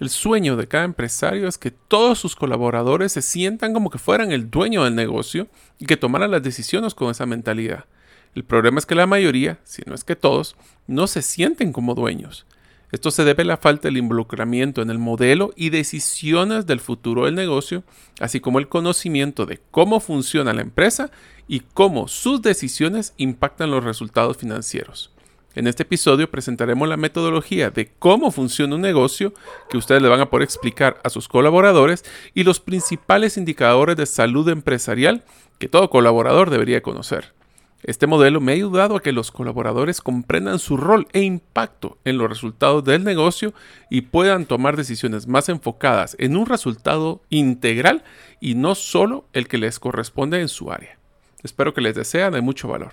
El sueño de cada empresario es que todos sus colaboradores se sientan como que fueran el dueño del negocio y que tomaran las decisiones con esa mentalidad. El problema es que la mayoría, si no es que todos, no se sienten como dueños. Esto se debe a la falta del involucramiento en el modelo y decisiones del futuro del negocio, así como el conocimiento de cómo funciona la empresa y cómo sus decisiones impactan los resultados financieros. En este episodio presentaremos la metodología de cómo funciona un negocio que ustedes le van a poder explicar a sus colaboradores y los principales indicadores de salud empresarial que todo colaborador debería conocer. Este modelo me ha ayudado a que los colaboradores comprendan su rol e impacto en los resultados del negocio y puedan tomar decisiones más enfocadas en un resultado integral y no solo el que les corresponde en su área. Espero que les desea de mucho valor.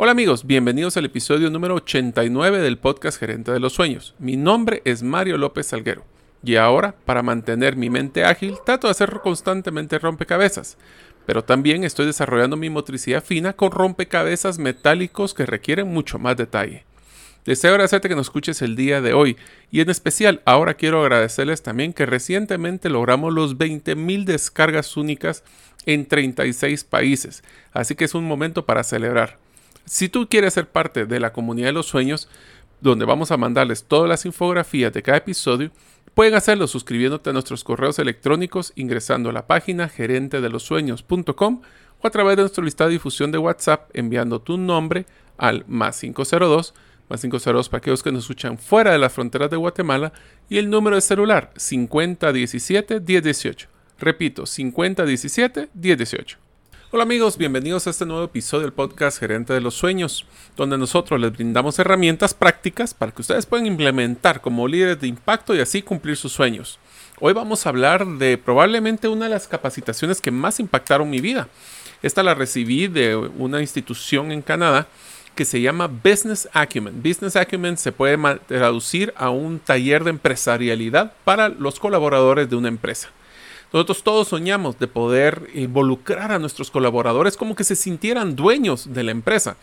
Hola amigos, bienvenidos al episodio número 89 del podcast Gerente de los Sueños. Mi nombre es Mario López Salguero y ahora, para mantener mi mente ágil, trato de hacer constantemente rompecabezas pero también estoy desarrollando mi motricidad fina con rompecabezas metálicos que requieren mucho más detalle. Deseo agradecerte que nos escuches el día de hoy y en especial ahora quiero agradecerles también que recientemente logramos los 20.000 descargas únicas en 36 países, así que es un momento para celebrar. Si tú quieres ser parte de la comunidad de los sueños, donde vamos a mandarles todas las infografías de cada episodio, Pueden hacerlo suscribiéndote a nuestros correos electrónicos ingresando a la página gerentedelosueños.com o a través de nuestro listado de difusión de WhatsApp enviando tu nombre al más 502, más 502 para aquellos que nos escuchan fuera de las fronteras de Guatemala y el número de celular 5017 1018. Repito, 5017 1018. Hola amigos, bienvenidos a este nuevo episodio del podcast Gerente de los Sueños, donde nosotros les brindamos herramientas prácticas para que ustedes puedan implementar como líderes de impacto y así cumplir sus sueños. Hoy vamos a hablar de probablemente una de las capacitaciones que más impactaron mi vida. Esta la recibí de una institución en Canadá que se llama Business Acumen. Business Acumen se puede traducir a un taller de empresarialidad para los colaboradores de una empresa. Nosotros todos soñamos de poder involucrar a nuestros colaboradores como que se sintieran dueños de la empresa.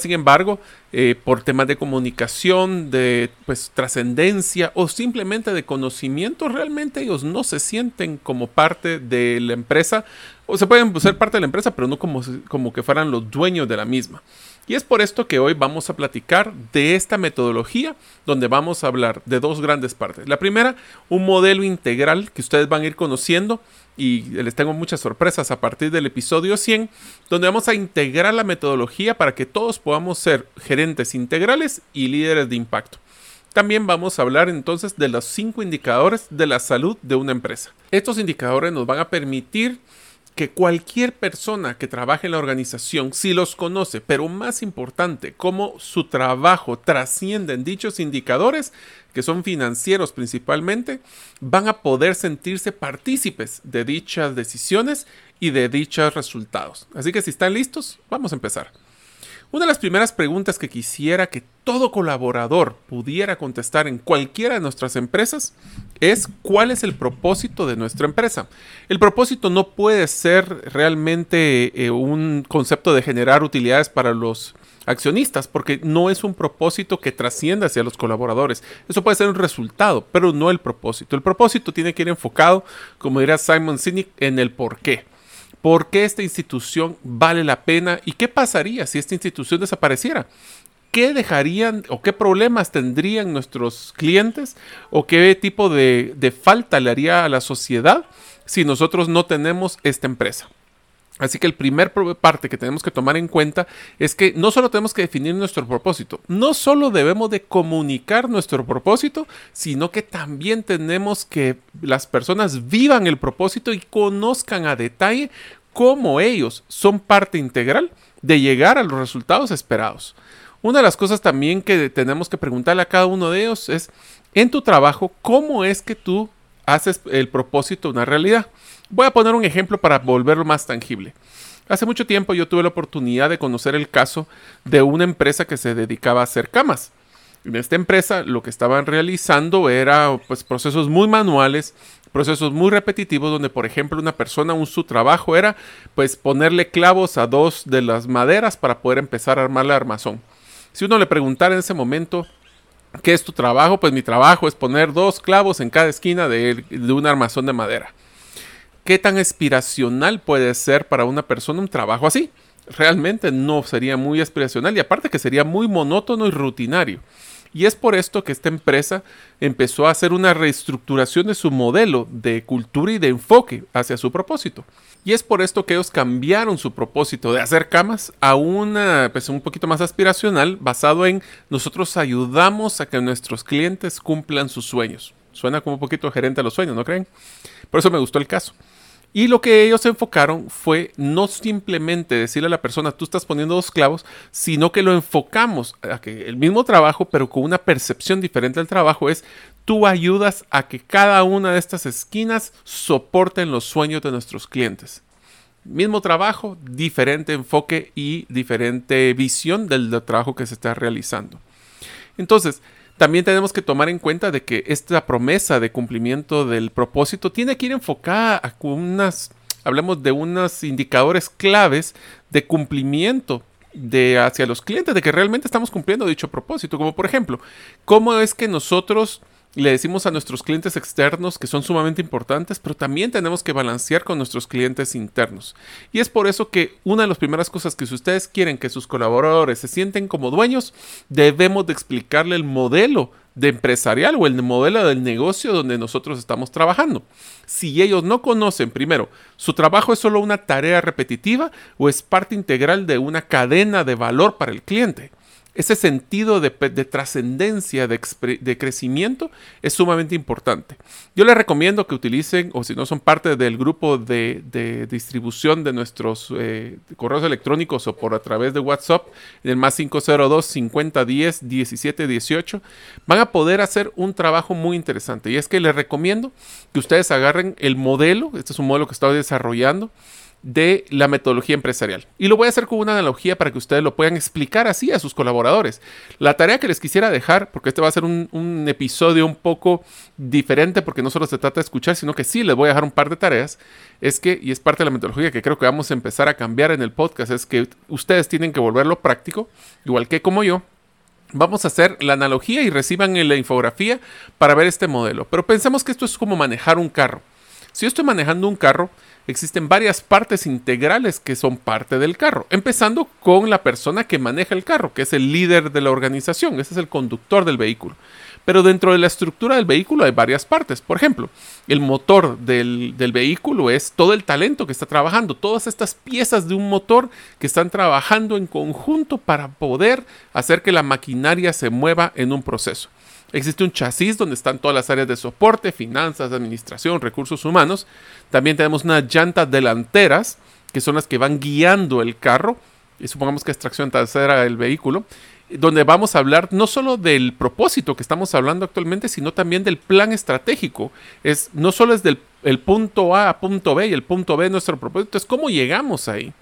sin embargo, eh, por temas de comunicación, de pues, trascendencia o simplemente de conocimiento, realmente ellos no se sienten como parte de la empresa. O se pueden ser parte de la empresa, pero no como, como que fueran los dueños de la misma. Y es por esto que hoy vamos a platicar de esta metodología, donde vamos a hablar de dos grandes partes. La primera, un modelo integral que ustedes van a ir conociendo y les tengo muchas sorpresas a partir del episodio 100, donde vamos a integrar la metodología para que todos podamos ser gerentes integrales y líderes de impacto. También vamos a hablar entonces de los cinco indicadores de la salud de una empresa. Estos indicadores nos van a permitir que cualquier persona que trabaje en la organización, si los conoce, pero más importante, cómo su trabajo trasciende en dichos indicadores, que son financieros principalmente, van a poder sentirse partícipes de dichas decisiones y de dichos resultados. Así que si están listos, vamos a empezar. Una de las primeras preguntas que quisiera que todo colaborador pudiera contestar en cualquiera de nuestras empresas es cuál es el propósito de nuestra empresa. El propósito no puede ser realmente eh, un concepto de generar utilidades para los accionistas, porque no es un propósito que trascienda hacia los colaboradores. Eso puede ser un resultado, pero no el propósito. El propósito tiene que ir enfocado, como dirá Simon Sinek, en el por qué. ¿Por qué esta institución vale la pena? ¿Y qué pasaría si esta institución desapareciera? ¿Qué dejarían o qué problemas tendrían nuestros clientes o qué tipo de, de falta le haría a la sociedad si nosotros no tenemos esta empresa? Así que el primer parte que tenemos que tomar en cuenta es que no solo tenemos que definir nuestro propósito, no solo debemos de comunicar nuestro propósito, sino que también tenemos que las personas vivan el propósito y conozcan a detalle cómo ellos son parte integral de llegar a los resultados esperados. Una de las cosas también que tenemos que preguntarle a cada uno de ellos es, en tu trabajo, ¿cómo es que tú haces el propósito una realidad? Voy a poner un ejemplo para volverlo más tangible. Hace mucho tiempo yo tuve la oportunidad de conocer el caso de una empresa que se dedicaba a hacer camas. En esta empresa lo que estaban realizando era pues, procesos muy manuales, procesos muy repetitivos donde por ejemplo una persona un su trabajo era pues ponerle clavos a dos de las maderas para poder empezar a armar la armazón. Si uno le preguntara en ese momento ¿qué es tu trabajo? Pues mi trabajo es poner dos clavos en cada esquina de, de un armazón de madera. ¿Qué tan aspiracional puede ser para una persona un trabajo así? Realmente no sería muy aspiracional y aparte que sería muy monótono y rutinario. Y es por esto que esta empresa empezó a hacer una reestructuración de su modelo de cultura y de enfoque hacia su propósito. Y es por esto que ellos cambiaron su propósito de hacer camas a una, pues, un poquito más aspiracional, basado en nosotros ayudamos a que nuestros clientes cumplan sus sueños. Suena como un poquito gerente a los sueños, ¿no creen? Por eso me gustó el caso. Y lo que ellos enfocaron fue no simplemente decirle a la persona, tú estás poniendo dos clavos, sino que lo enfocamos a que el mismo trabajo, pero con una percepción diferente del trabajo, es tú ayudas a que cada una de estas esquinas soporten los sueños de nuestros clientes. Mismo trabajo, diferente enfoque y diferente visión del trabajo que se está realizando. Entonces, también tenemos que tomar en cuenta de que esta promesa de cumplimiento del propósito tiene que ir enfocada a unas, hablemos de unos indicadores claves de cumplimiento de hacia los clientes, de que realmente estamos cumpliendo dicho propósito, como por ejemplo, cómo es que nosotros le decimos a nuestros clientes externos que son sumamente importantes, pero también tenemos que balancear con nuestros clientes internos. Y es por eso que una de las primeras cosas que si ustedes quieren que sus colaboradores se sienten como dueños, debemos de explicarle el modelo de empresarial o el modelo del negocio donde nosotros estamos trabajando. Si ellos no conocen primero, su trabajo es solo una tarea repetitiva o es parte integral de una cadena de valor para el cliente ese sentido de, trascendencia, de, crecimiento, es sumamente importante. Yo les recomiendo que utilicen, o si no son parte del grupo de, distribución de nuestros eh, correos electrónicos o por a través de WhatsApp, en el más 502 5010 1718, van a poder hacer un trabajo muy interesante. Y es que les recomiendo que ustedes agarren el modelo, este es un modelo que estoy desarrollando, de la metodología empresarial. Y lo voy a hacer con una analogía para que ustedes lo puedan explicar así a sus colaboradores. La tarea que les quisiera dejar, porque este va a ser un, episodio un poco diferente, porque no solo se trata de escuchar, sino que sí les voy a dejar un par de tareas, es que, y es parte de la metodología que creo que vamos a empezar a cambiar en el podcast, es que ustedes tienen que volverlo práctico, igual que como yo, Vamos a hacer la analogía y reciban la infografía para ver este modelo. Pero pensemos que esto es como manejar un carro. Si yo estoy manejando un carro, existen varias partes integrales que son parte del carro, empezando con la persona que maneja el carro, que es el líder de la organización, ese es el conductor del vehículo. Pero dentro de la estructura del vehículo hay varias partes. Por ejemplo, el motor del, del, vehículo es todo el talento que está trabajando, todas estas piezas de un motor que están trabajando en conjunto para poder hacer que la maquinaria se mueva en un proceso. Existe un chasis donde están todas las áreas de soporte, finanzas, administración, recursos humanos. También tenemos unas llantas delanteras, que son las que van guiando el carro, y supongamos que es tracción trasera del vehículo, donde vamos a hablar no solo del propósito que estamos hablando actualmente, sino también del plan estratégico. Es, no solo es del el punto A a punto B y el punto B nuestro propósito, es cómo llegamos ahí.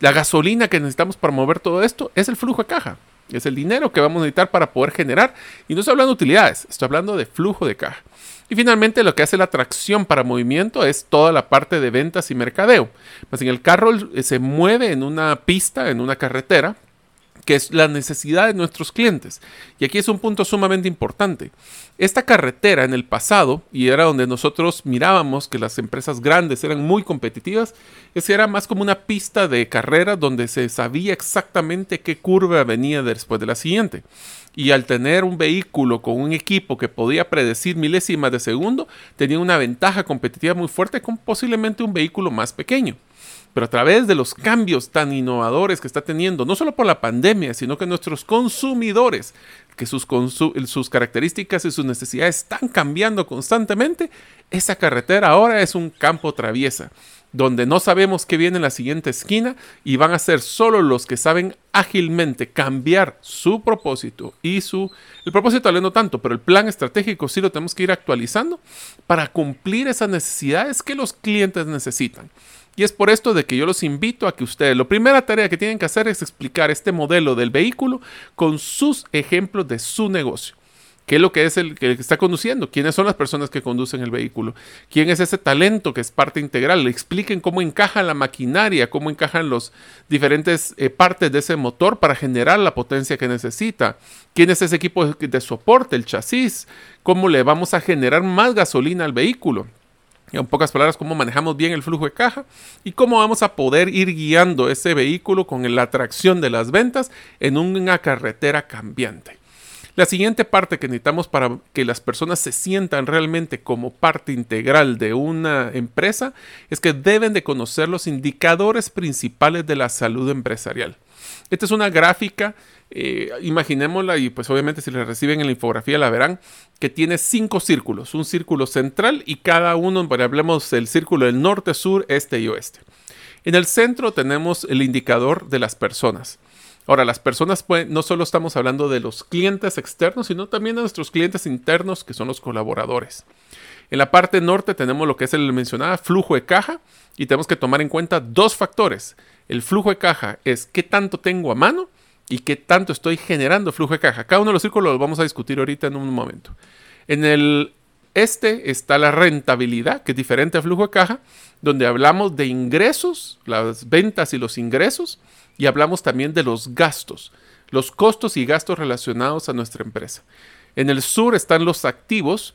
La gasolina que necesitamos para mover todo esto es el flujo de caja. Es el dinero que vamos a necesitar para poder generar. Y no estoy hablando de utilidades, estoy hablando de flujo de caja. Y finalmente lo que hace la tracción para movimiento es toda la parte de ventas y mercadeo. Pues en el carro eh, se mueve en una pista, en una carretera, que es la necesidad de nuestros clientes. Y aquí es un punto sumamente importante. Esta carretera en el pasado, y era donde nosotros mirábamos que las empresas grandes eran muy competitivas, es era más como una pista de carrera donde se sabía exactamente qué curva venía después de la siguiente. Y al tener un vehículo con un equipo que podía predecir milésimas de segundo, tenía una ventaja competitiva muy fuerte con posiblemente un vehículo más pequeño pero a través de los cambios tan innovadores que está teniendo, no solo por la pandemia, sino que nuestros consumidores, que sus, sus características y sus necesidades están cambiando constantemente, esa carretera ahora es un campo traviesa. donde no sabemos qué viene en la siguiente esquina y van a ser solo los que saben ágilmente cambiar su propósito y su... El propósito no tanto, pero el plan estratégico sí lo tenemos que ir actualizando para cumplir esas necesidades que los clientes necesitan. Y es por esto de que yo los invito a que ustedes, la primera tarea que tienen que hacer es explicar este modelo del vehículo con sus ejemplos de su negocio. ¿Qué es lo que es el que está conduciendo? ¿Quiénes son las personas que conducen el vehículo? ¿Quién es ese talento que es parte integral? Le expliquen cómo encaja la maquinaria, cómo encajan las diferentes eh, partes de ese motor para generar la potencia que necesita. ¿Quién es ese equipo de soporte, el chasis? ¿Cómo le vamos a generar más gasolina al vehículo? En pocas palabras, cómo manejamos bien el flujo de caja y cómo vamos a poder ir guiando ese vehículo con la atracción de las ventas en una carretera cambiante. La siguiente parte que necesitamos para que las personas se sientan realmente como parte integral de una empresa es que deben de conocer los indicadores principales de la salud empresarial. Esta es una gráfica, eh, imaginémosla y pues obviamente si la reciben en la infografía la verán, que tiene cinco círculos, un círculo central y cada uno, hablemos del círculo del norte, sur, este y oeste. En el centro tenemos el indicador de las personas. Ahora, las personas no solo estamos hablando de los clientes externos, sino también de nuestros clientes internos, que son los colaboradores. En la parte norte tenemos lo que es el mencionado flujo de caja y tenemos que tomar en cuenta dos factores. El flujo de caja es qué tanto tengo a mano y qué tanto estoy generando flujo de caja. Cada uno de los círculos los vamos a discutir ahorita en un momento. En el este está la rentabilidad, que es diferente al flujo de caja, donde hablamos de ingresos, las ventas y los ingresos, y hablamos también de los gastos, los costos y gastos relacionados a nuestra empresa. En el sur están los activos,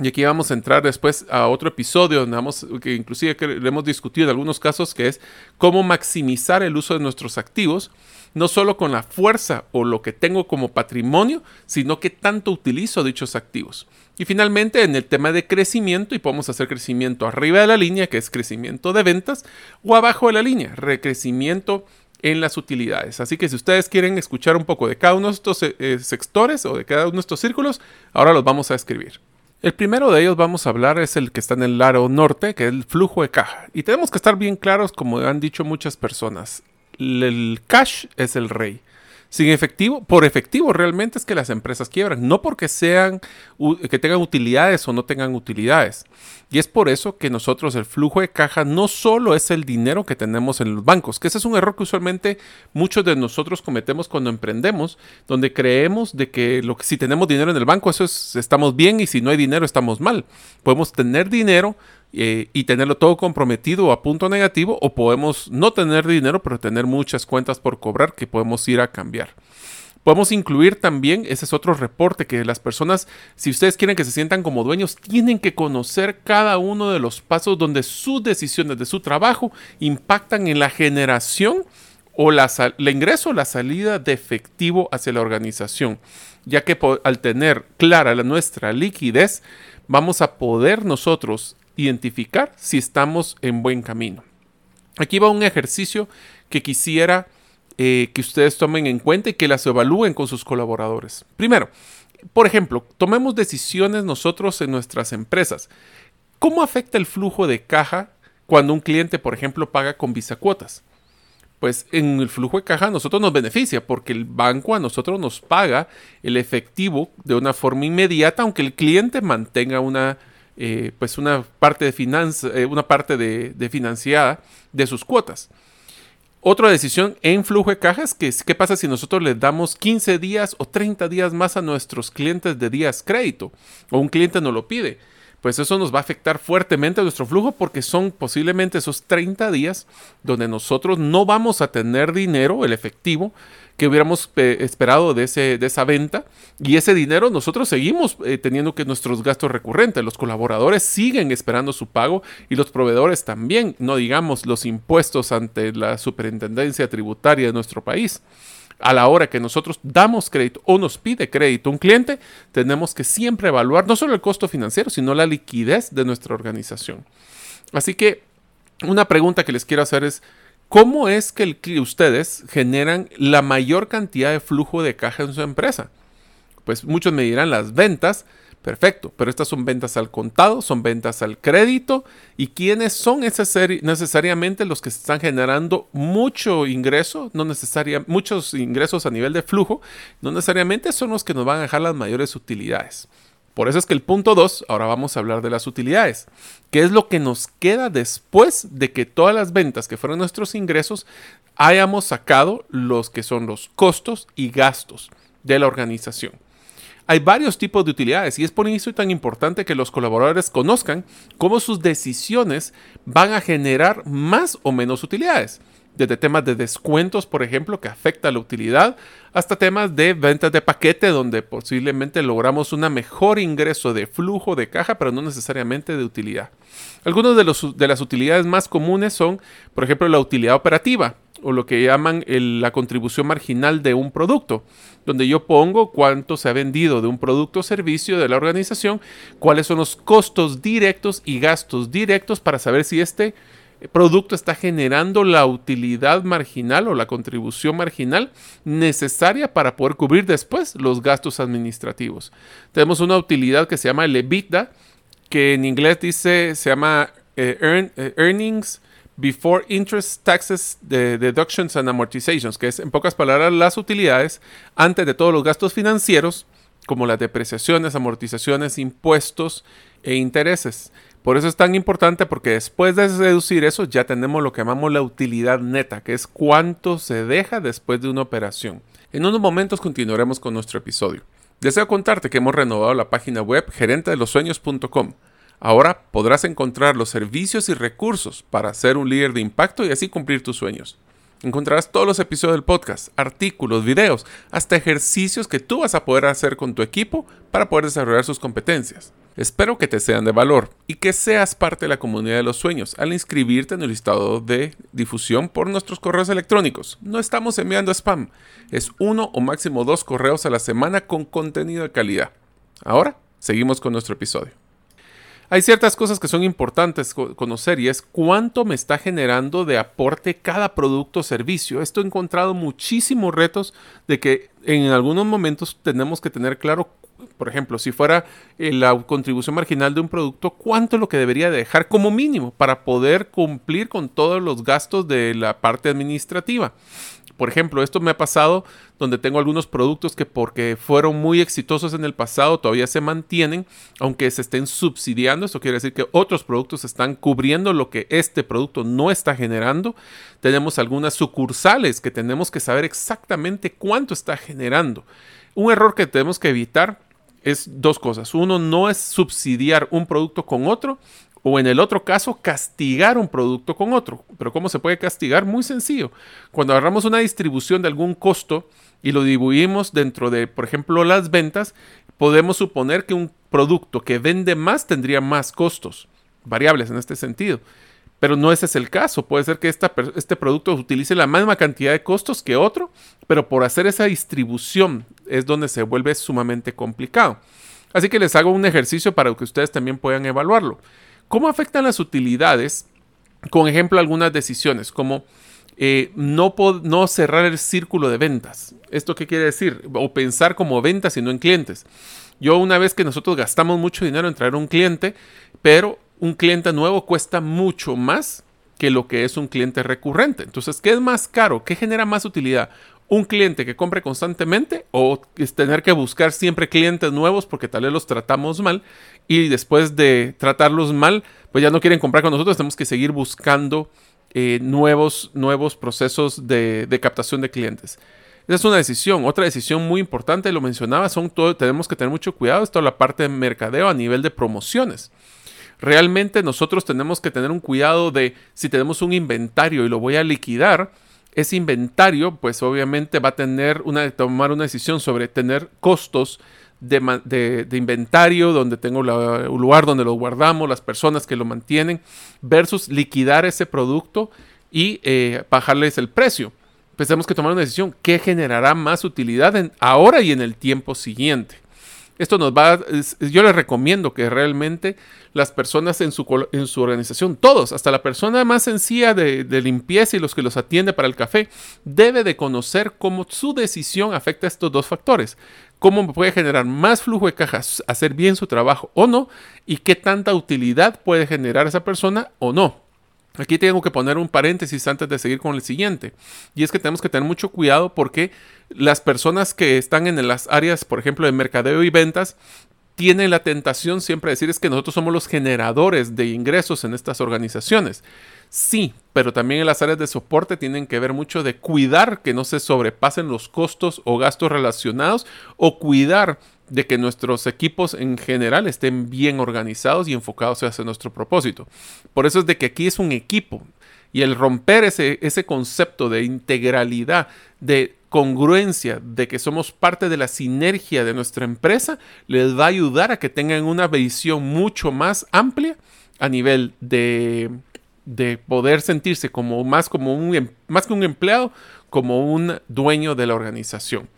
y aquí vamos a entrar después a otro episodio donde vamos, que inclusive que hemos discutido en algunos casos, que es cómo maximizar el uso de nuestros activos, no solo con la fuerza o lo que tengo como patrimonio, sino que tanto utilizo dichos activos. Y finalmente en el tema de crecimiento, y podemos hacer crecimiento arriba de la línea, que es crecimiento de ventas, o abajo de la línea, recrecimiento en las utilidades. Así que si ustedes quieren escuchar un poco de cada uno de estos eh, eh, sectores o de cada uno de estos círculos, ahora los vamos a escribir. El primero de ellos vamos a hablar es el que está en el lado norte, que es el flujo de caja. Y tenemos que estar bien claros, como han dicho muchas personas, el cash es el rey sin efectivo, por efectivo realmente es que las empresas quiebran, no porque sean que tengan utilidades o no tengan utilidades. Y es por eso que nosotros el flujo de caja no solo es el dinero que tenemos en los bancos, que ese es un error que usualmente muchos de nosotros cometemos cuando emprendemos, donde creemos de que, lo que si tenemos dinero en el banco, eso es, estamos bien y si no hay dinero estamos mal. Podemos tener dinero eh, y tenerlo todo comprometido a punto negativo o podemos no tener dinero pero tener muchas cuentas por cobrar que podemos ir a cambiar. Podemos incluir también, ese es otro reporte, que las personas, si ustedes quieren que se sientan como dueños, tienen que conocer cada uno de los pasos donde sus decisiones de su trabajo impactan en la generación o la, el ingreso o la salida de efectivo hacia la organización, ya que al tener clara la, nuestra liquidez, vamos a poder nosotros identificar si estamos en buen camino. Aquí va un ejercicio que quisiera eh, que ustedes tomen en cuenta y que las evalúen con sus colaboradores. Primero, por ejemplo, tomemos decisiones nosotros en nuestras empresas. ¿Cómo afecta el flujo de caja cuando un cliente, por ejemplo, paga con visa cuotas? Pues en el flujo de caja a nosotros nos beneficia porque el banco a nosotros nos paga el efectivo de una forma inmediata, aunque el cliente mantenga una eh, pues una parte de finanza, eh, una parte de, financiada de sus cuotas. Otra decisión en flujo de cajas, que es qué pasa si nosotros les damos 15 días o 30 días más a nuestros clientes de días crédito o un cliente no lo pide. Pues eso nos va a afectar fuertemente a nuestro flujo porque son posiblemente esos 30 días donde nosotros no vamos a tener dinero, el efectivo, que hubiéramos eh, esperado de, ese, de esa venta. Y ese dinero nosotros seguimos eh, teniendo que nuestros gastos recurrentes, los colaboradores siguen esperando su pago y los proveedores también, no digamos los impuestos ante la superintendencia tributaria de nuestro país. A la hora que nosotros damos crédito o nos pide crédito un cliente, tenemos que siempre evaluar no solo el costo financiero, sino la liquidez de nuestra organización. Así que una pregunta que les quiero hacer es, ¿Cómo es que, ustedes generan la mayor cantidad de flujo de caja en su empresa? Pues muchos me dirán las ventas, Perfecto, pero estas son ventas al contado, son ventas al crédito. ¿Y quiénes son necesariamente los que están generando mucho ingreso? No muchos ingresos a nivel de flujo, no necesariamente son los que nos van a dejar las mayores utilidades. Por eso es que el punto 2, ahora vamos a hablar de las utilidades. ¿Qué es lo que nos queda después de que todas las ventas que fueron nuestros ingresos hayamos sacado los que son los costos y gastos de la organización? Hay varios tipos de utilidades y es por eso tan importante que los colaboradores conozcan cómo sus decisiones van a generar más o menos utilidades. Desde temas de descuentos, por ejemplo, que afecta la utilidad, hasta temas de ventas de paquete, donde posiblemente logramos un mejor ingreso de flujo de caja, pero no necesariamente de utilidad. Algunas de, de las utilidades más comunes son, por ejemplo, la utilidad operativa o lo que llaman la contribución marginal de un producto, donde yo pongo cuánto se ha vendido de un producto o servicio de la organización, cuáles son los costos directos y gastos directos para saber si este producto está generando la utilidad marginal o la contribución marginal necesaria para poder cubrir después los gastos administrativos. Tenemos una utilidad que se llama el EBITDA, que en inglés dice, se llama eh, eh, Earnings Before Interest, Taxes, Deductions and Amortizations, que es en pocas palabras las utilidades antes de todos los gastos financieros, como las depreciaciones, amortizaciones, impuestos e intereses. Por eso es tan importante porque después de deducir eso ya tenemos lo que llamamos la utilidad neta, que es cuánto se deja después de una operación. En unos momentos continuaremos con nuestro episodio. Deseo contarte que hemos renovado la página web gerentedelosueños.com Ahora podrás encontrar los servicios y recursos para ser un líder de impacto y así cumplir tus sueños. Encontrarás todos los episodios del podcast, artículos, videos, hasta ejercicios que tú vas a poder hacer con tu equipo para poder desarrollar sus competencias. Espero que te sean de valor y que seas parte de la comunidad de los sueños al inscribirte en el listado de difusión por nuestros correos electrónicos. No estamos enviando spam, es uno o máximo dos correos a la semana con contenido de calidad. Ahora, seguimos con nuestro episodio. Hay ciertas cosas que son importantes conocer y es cuánto me está generando de aporte cada producto o servicio. Esto he encontrado muchísimos retos de que en algunos momentos tenemos que tener claro, por ejemplo, si fuera eh, la contribución marginal de un producto, cuánto es lo que debería dejar como mínimo para poder cumplir con todos los gastos de la parte administrativa. Por ejemplo, esto me ha pasado donde tengo algunos productos que porque fueron muy exitosos en el pasado todavía se mantienen, aunque se estén subsidiando. Esto quiere decir que otros productos están cubriendo lo que este producto no está generando. Tenemos algunas sucursales que tenemos que saber exactamente cuánto está generando. Un error que tenemos que evitar es dos cosas. Uno, no es subsidiar un producto con otro o en el otro caso, castigar un producto con otro. Pero ¿cómo se puede castigar? Muy sencillo. Cuando agarramos una distribución de algún costo y lo dividimos dentro de, por ejemplo, las ventas, podemos suponer que un producto que vende más tendría más costos, variables en este sentido. Pero no ese es el caso. Puede ser que este producto utilice la misma cantidad de costos que otro, pero por hacer esa distribución es donde se vuelve sumamente complicado. Así que les hago un ejercicio para que ustedes también puedan evaluarlo. ¿Cómo afectan las utilidades? Con ejemplo, algunas decisiones, como eh, no, no cerrar el círculo de ventas. ¿Esto qué quiere decir? O pensar como ventas y no en clientes. Yo una vez que nosotros gastamos mucho dinero en traer un cliente, pero un cliente nuevo cuesta mucho más que lo que es un cliente recurrente. Entonces, ¿qué es más caro? ¿Qué genera más utilidad? Un cliente que compre constantemente o es tener que buscar siempre clientes nuevos porque tal vez los tratamos mal y después de tratarlos mal, pues ya no quieren comprar con nosotros, tenemos que seguir buscando eh, nuevos, nuevos procesos de, captación de clientes. Esa es una decisión. Otra decisión muy importante, lo mencionaba, son todo, tenemos que tener mucho cuidado, es toda la parte de mercadeo a nivel de promociones. Realmente nosotros tenemos que tener un cuidado de si tenemos un inventario y lo voy a liquidar, ese inventario, pues obviamente va a tener una, tomar una decisión sobre tener costos de, inventario, donde tengo el lugar donde lo guardamos, las personas que lo mantienen, versus liquidar ese producto y eh, bajarles el precio. Pues tenemos que tomar una decisión, ¿qué generará más utilidad en, ahora y en el tiempo siguiente? Esto nos va, yo les recomiendo que realmente las personas en su, en su organización, todos, hasta la persona más sencilla de, limpieza y los que los atiende para el café, debe de conocer cómo su decisión afecta a estos dos factores. Cómo puede generar más flujo de cajas, hacer bien su trabajo o no, y qué tanta utilidad puede generar esa persona o no. Aquí tengo que poner un paréntesis antes de seguir con el siguiente. Y es que tenemos que tener mucho cuidado porque las personas que están en las áreas, por ejemplo, de mercadeo y ventas, tienen la tentación siempre de decir es que nosotros somos los generadores de ingresos en estas organizaciones. Sí, pero también en las áreas de soporte tienen que ver mucho de cuidar que no se sobrepasen los costos o gastos relacionados o cuidar de que nuestros equipos en general estén bien organizados y enfocados hacia nuestro propósito. Por eso es de que aquí es un equipo y el romper ese, ese concepto de integralidad, de congruencia, de que somos parte de la sinergia de nuestra empresa, les va a ayudar a que tengan una visión mucho más amplia a nivel de, de poder sentirse como más, como un, em, más que un empleado, como un dueño de la organización.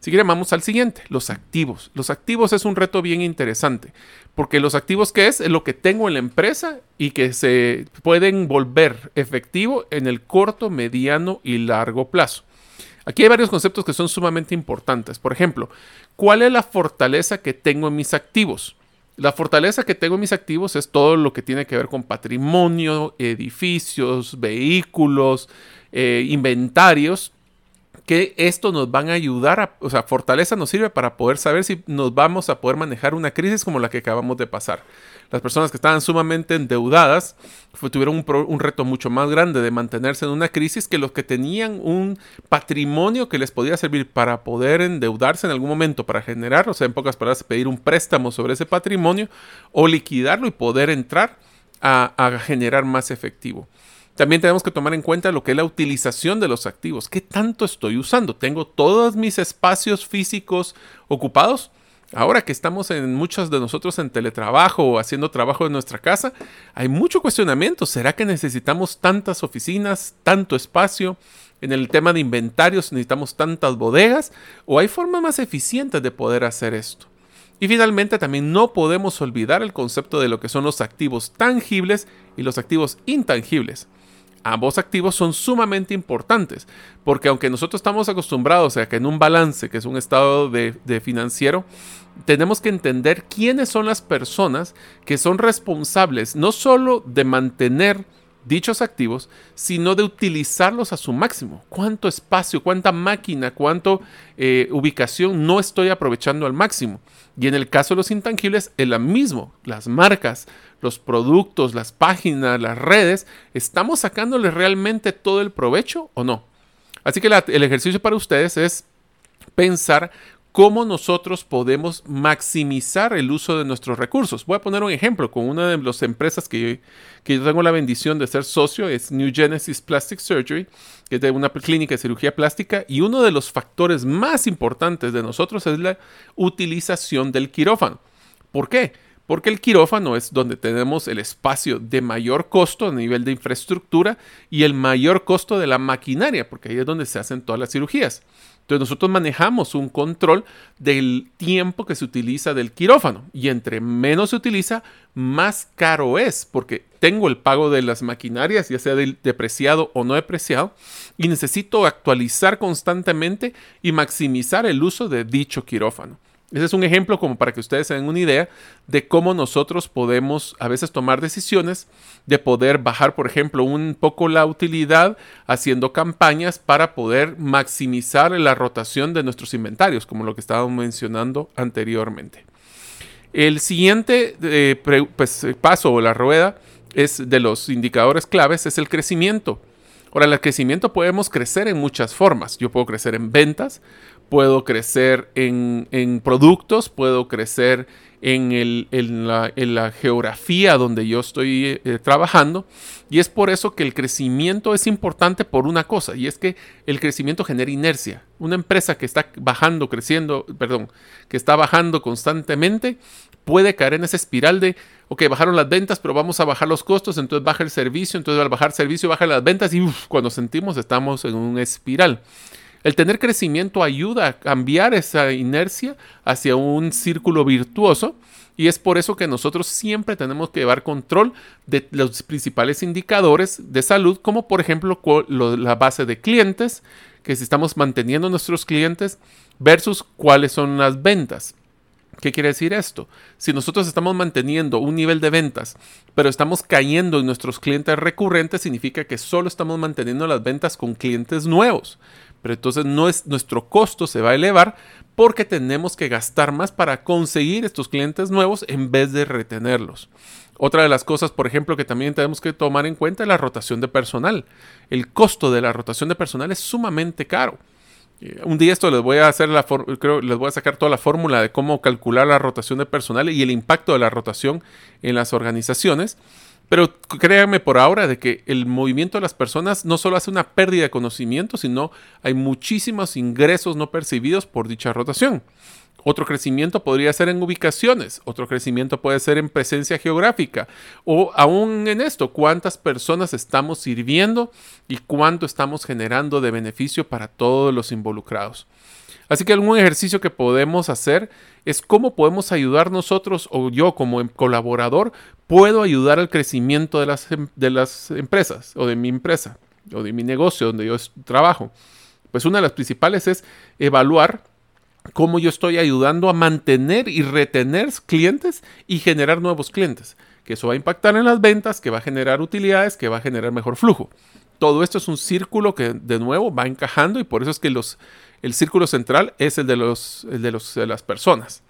Si quieren, vamos al siguiente, los activos. Los activos es un reto bien interesante, porque los activos que es, es lo que tengo en la empresa y que se pueden volver efectivo en el corto, mediano y largo plazo. Aquí hay varios conceptos que son sumamente importantes. Por ejemplo, ¿cuál es la fortaleza que tengo en mis activos? La fortaleza que tengo en mis activos es todo lo que tiene que ver con patrimonio, edificios, vehículos, eh, inventarios que esto nos van a ayudar, a, o sea, fortaleza nos sirve para poder saber si nos vamos a poder manejar una crisis como la que acabamos de pasar. Las personas que estaban sumamente endeudadas tuvieron un, reto mucho más grande de mantenerse en una crisis que los que tenían un patrimonio que les podía servir para poder endeudarse en algún momento, para generar, o sea, en pocas palabras, pedir un préstamo sobre ese patrimonio o liquidarlo y poder entrar a generar más efectivo. También tenemos que tomar en cuenta lo que es la utilización de los activos. ¿Qué tanto estoy usando? ¿Tengo todos mis espacios físicos ocupados? Ahora que estamos en muchos de nosotros en teletrabajo o haciendo trabajo en nuestra casa, hay mucho cuestionamiento. ¿Será que necesitamos tantas oficinas, tanto espacio? En el tema de inventarios necesitamos tantas bodegas o hay formas más eficientes de poder hacer esto. Y finalmente también no podemos olvidar el concepto de lo que son los activos tangibles y los activos intangibles ambos activos son sumamente importantes, porque aunque nosotros estamos acostumbrados a que en un balance, que es un estado de, financiero, tenemos que entender quiénes son las personas que son responsables no solo de mantener dichos activos, sino de utilizarlos a su máximo. ¿Cuánto espacio, cuánta máquina, cuánta eh, ubicación no estoy aprovechando al máximo? Y en el caso de los intangibles, es lo mismo. Las marcas, los productos, las páginas, las redes, ¿estamos sacándole realmente todo el provecho o no? Así que el ejercicio para ustedes es pensar cómo nosotros podemos maximizar el uso de nuestros recursos. Voy a poner un ejemplo con una de las empresas que, que yo tengo la bendición de ser socio, es New Genesis Plastic Surgery, que es una clínica de cirugía plástica, y uno de los factores más importantes de nosotros es la utilización del quirófano. ¿Por qué? porque el quirófano es donde tenemos el espacio de mayor costo a nivel de infraestructura y el mayor costo de la maquinaria, porque ahí es donde se hacen todas las cirugías. Entonces nosotros manejamos un control del tiempo que se utiliza del quirófano y entre menos se utiliza, más caro es, porque tengo el pago de las maquinarias, ya sea depreciado o no depreciado, y necesito actualizar constantemente y maximizar el uso de dicho quirófano. Ese es un ejemplo como para que ustedes se den una idea de cómo nosotros podemos a veces tomar decisiones de poder bajar, por ejemplo, un poco la utilidad haciendo campañas para poder maximizar la rotación de nuestros inventarios, como lo que estábamos mencionando anteriormente. El siguiente eh, pues, paso o la rueda es de los indicadores claves es el crecimiento. Ahora, el crecimiento podemos crecer en muchas formas. Yo puedo crecer en ventas, puedo crecer en, productos, puedo crecer en, el, en, la, geografía donde yo estoy eh, trabajando. Y es por eso que el crecimiento es importante por una cosa, y es que el crecimiento genera inercia. Una empresa que está bajando, creciendo, perdón, que está bajando constantemente, puede caer en esa espiral de, ok, bajaron las ventas, pero vamos a bajar los costos, entonces baja el servicio, entonces al bajar servicio baja las ventas y cuando sentimos estamos en una espiral. El tener crecimiento ayuda a cambiar esa inercia hacia un círculo virtuoso y es por eso que nosotros siempre tenemos que llevar control de los principales indicadores de salud, como por ejemplo la base de clientes, que si estamos manteniendo nuestros clientes, versus cuáles son las ventas. ¿Qué quiere decir esto? Si nosotros estamos manteniendo un nivel de ventas, pero estamos cayendo en nuestros clientes recurrentes, significa que solo estamos manteniendo las ventas con clientes nuevos. Pero entonces nuestro costo se va a elevar porque tenemos que gastar más para conseguir estos clientes nuevos en vez de retenerlos. Otra de las cosas, por ejemplo, que también tenemos que tomar en cuenta es la rotación de personal. El costo de la rotación de personal es sumamente caro. Eh, un día esto les voy a hacer la creo, les voy a sacar toda la fórmula de cómo calcular la rotación de personal y el impacto de la rotación en las organizaciones. Pero créanme por ahora de que el movimiento de las personas no solo hace una pérdida de conocimiento, sino hay muchísimos ingresos no percibidos por dicha rotación. Otro crecimiento podría ser en ubicaciones, otro crecimiento puede ser en presencia geográfica o aún en esto, cuántas personas estamos sirviendo y cuánto estamos generando de beneficio para todos los involucrados. Así que algún ejercicio que podemos hacer es cómo podemos ayudar nosotros o yo como em, colaborador puedo ayudar al crecimiento de las, em, de las empresas o de mi empresa o de mi negocio donde yo trabajo. Pues una de las principales es evaluar cómo yo estoy ayudando a mantener y retener clientes y generar nuevos clientes. Que eso va a impactar en las ventas, que va a generar utilidades, que va a generar mejor flujo. Todo esto es un círculo que de nuevo va encajando y por eso es que los, el círculo central es el de, los, de, las personas.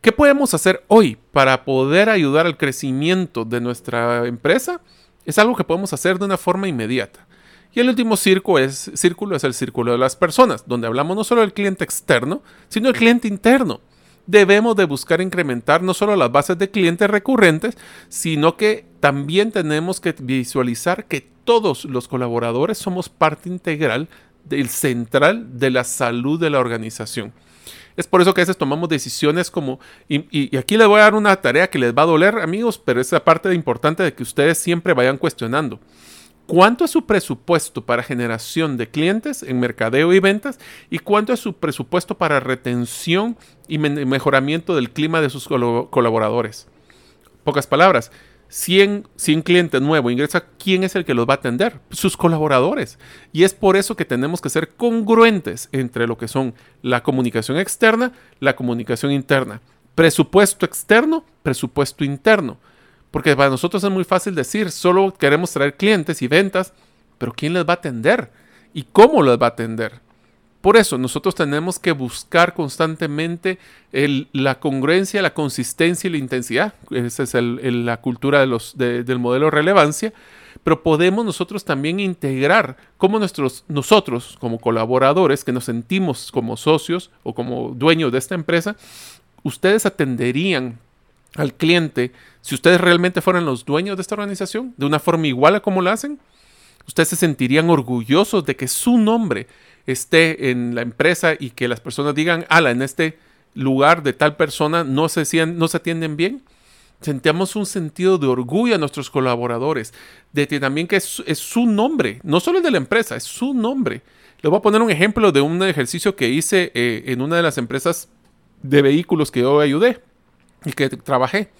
¿Qué podemos hacer hoy para poder ayudar al crecimiento de nuestra empresa? Es algo que podemos hacer de una forma inmediata. Y el último círculo es, círculo es el círculo de las personas, donde hablamos no solo del cliente externo, sino del cliente interno. Debemos de buscar incrementar no solo las bases de clientes recurrentes, sino que también tenemos que visualizar que todos los colaboradores somos parte integral del central de la salud de la organización. Es por eso que a veces tomamos decisiones como, y, aquí les voy a dar una tarea que les va a doler, amigos, pero es la parte importante de que ustedes siempre vayan cuestionando. ¿Cuánto es su presupuesto para generación de clientes en mercadeo y ventas? ¿Y cuánto es su presupuesto para retención y mejoramiento del clima de sus colaboradores? Pocas palabras, 100, 100 clientes nuevos ingresa, ¿quién es el que los va a atender? Sus colaboradores. Y es por eso que tenemos que ser congruentes entre lo que son la comunicación externa, la comunicación interna. Presupuesto externo, presupuesto interno. Porque para nosotros es muy fácil decir, solo queremos traer clientes y ventas, pero ¿quién les va a atender? ¿Y cómo les va a atender? Por eso nosotros tenemos que buscar constantemente la congruencia, la consistencia y la intensidad. Esa es la cultura del modelo de relevancia. Pero podemos nosotros también integrar nuestros, nosotros como colaboradores que nos sentimos como socios o como dueños de esta empresa, ustedes atenderían al cliente, si ustedes realmente fueran los dueños de esta organización, de una forma igual a como lo hacen, ustedes se sentirían orgullosos de que su nombre esté en la empresa y que las personas digan, ala, en este lugar de tal persona no se, no se atienden bien. Sentíamos un sentido de orgullo a nuestros colaboradores, de que también que es, su nombre, no solo el de la empresa, es su nombre. Les voy a poner un ejemplo de un ejercicio que hice eh, en una de las empresas de vehículos que yo ayudé y que trabajé.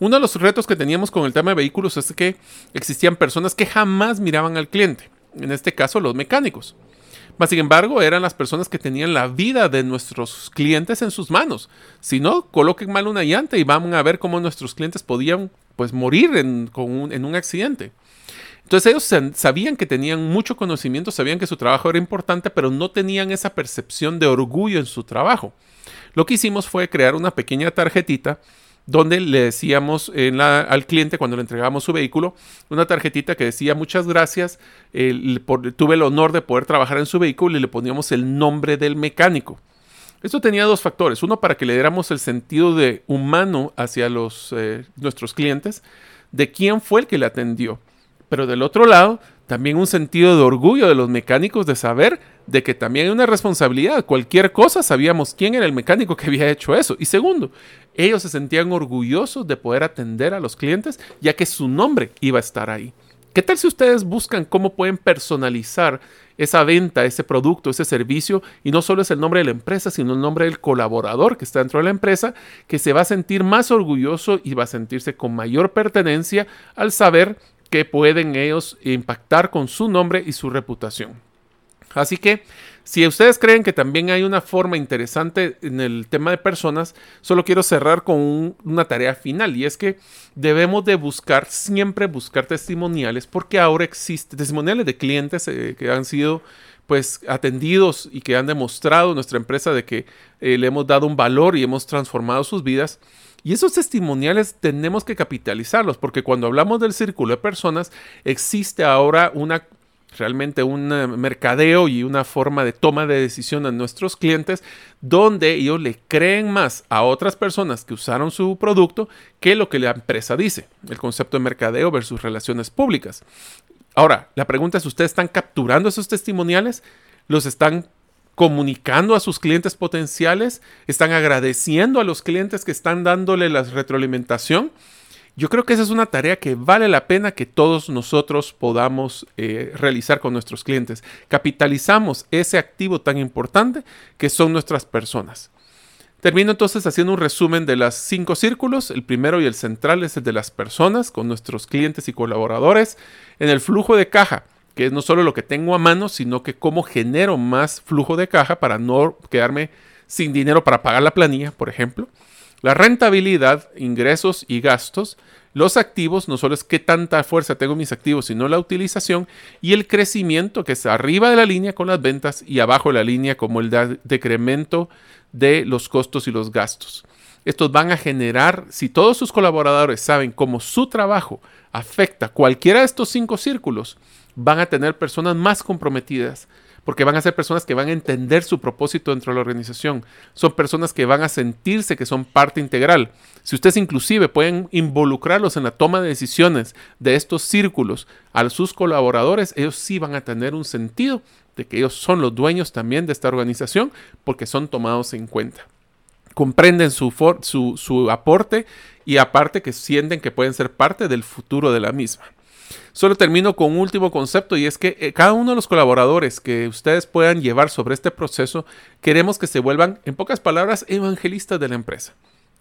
Uno de los retos que teníamos con el tema de vehículos es que existían personas que jamás miraban al cliente, en este caso los mecánicos. Mas, sin embargo, eran las personas que tenían la vida de nuestros clientes en sus manos. Si no, coloquen mal una llanta y van a ver cómo nuestros clientes podían pues, morir en, en un accidente. Entonces ellos sabían que tenían mucho conocimiento, sabían que su trabajo era importante, pero no tenían esa percepción de orgullo en su trabajo. Lo que hicimos fue crear una pequeña tarjetita donde le decíamos al cliente cuando le entregábamos su vehículo, una tarjetita que decía muchas gracias, tuve el honor de poder trabajar en su vehículo y le poníamos el nombre del mecánico. Esto tenía dos factores. Uno, para que le diéramos el sentido de humano hacia los, eh, nuestros clientes, de quién fue el que le atendió. Pero del otro lado, también un sentido de orgullo de los mecánicos de saber de que también hay una responsabilidad. Cualquier cosa sabíamos quién era el mecánico que había hecho eso. Y segundo, ellos se sentían orgullosos de poder atender a los clientes ya que su nombre iba a estar ahí. ¿Qué tal si ustedes buscan cómo pueden personalizar esa venta, ese producto, ese servicio, y no solo es el nombre de la empresa, sino el nombre del colaborador que está dentro de la empresa, que se va a sentir más orgulloso y va a sentirse con mayor pertenencia al saber que pueden ellos impactar con su nombre y su reputación. Así que si ustedes creen que también hay una forma interesante en el tema de personas, solo quiero cerrar con una tarea final y es que debemos de buscar, siempre buscar testimoniales porque ahora existen testimoniales de clientes eh, que han sido pues atendidos y que han demostrado nuestra empresa de que eh, le hemos dado un valor y hemos transformado sus vidas. Y esos testimoniales tenemos que capitalizarlos, porque cuando hablamos del círculo de personas, existe ahora una realmente un eh, mercadeo y una forma de toma de decisión a nuestros clientes donde ellos le creen más a otras personas que usaron su producto que lo que la empresa dice. El concepto de mercadeo versus relaciones públicas. Ahora, la pregunta es, ¿ustedes están capturando esos testimoniales? ¿Los están comunicando a sus clientes potenciales? ¿Están agradeciendo a los clientes que están dándole la retroalimentación? Yo creo que esa es una tarea que vale la pena que todos nosotros podamos eh, realizar con nuestros clientes. Capitalizamos ese activo tan importante que son nuestras personas. Termino entonces haciendo un resumen de los cinco círculos. El primero y el central es el de las personas, con nuestros clientes y colaboradores. En el flujo de caja, que es no solo lo que tengo a mano, sino que cómo genero más flujo de caja para no quedarme sin dinero para pagar la planilla, por ejemplo. La rentabilidad, ingresos y gastos. Los activos, no solo es qué tanta fuerza tengo mis activos, sino la utilización y el crecimiento que está arriba de la línea con las ventas y abajo de la línea como el decremento de los costos y los gastos. Estos van a generar, si todos sus colaboradores saben cómo su trabajo afecta cualquiera de estos cinco círculos, van a tener personas más comprometidas, porque van a ser personas que van a entender su propósito dentro de la organización. Son personas que van a sentirse que son parte integral. Si ustedes inclusive pueden involucrarlos en la toma de decisiones de estos círculos a sus colaboradores, ellos sí van a tener un sentido de que ellos son los dueños también de esta organización porque son tomados en cuenta. Comprenden su, su, su aporte y aparte que sienten que pueden ser parte del futuro de la misma. Solo termino con un último concepto y es que eh, cada uno de los colaboradores que ustedes puedan llevar sobre este proceso, queremos que se vuelvan, en pocas palabras, evangelistas de la empresa.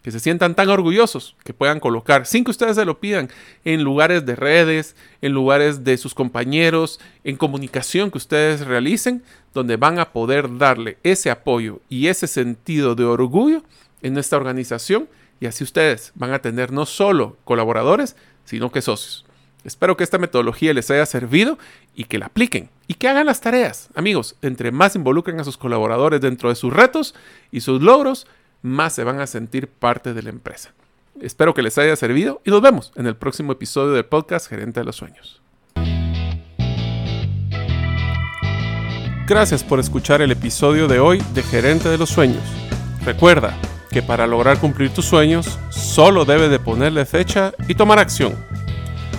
Que se sientan tan orgullosos que puedan colocar, sin que ustedes se lo pidan, en lugares de redes, en lugares de sus compañeros, en comunicación que ustedes realicen, donde van a poder darle ese apoyo y ese sentido de orgullo en esta organización y así ustedes van a tener no solo colaboradores, sino que socios. Espero que esta metodología les haya servido y que la apliquen y que hagan las tareas. Amigos, entre más involucren a sus colaboradores dentro de sus retos y sus logros, más se van a sentir parte de la empresa. Espero que les haya servido y nos vemos en el próximo episodio del podcast Gerente de los Sueños. Gracias por escuchar el episodio de hoy de Gerente de los Sueños. Recuerda que para lograr cumplir tus sueños, solo debes de ponerle fecha y tomar acción.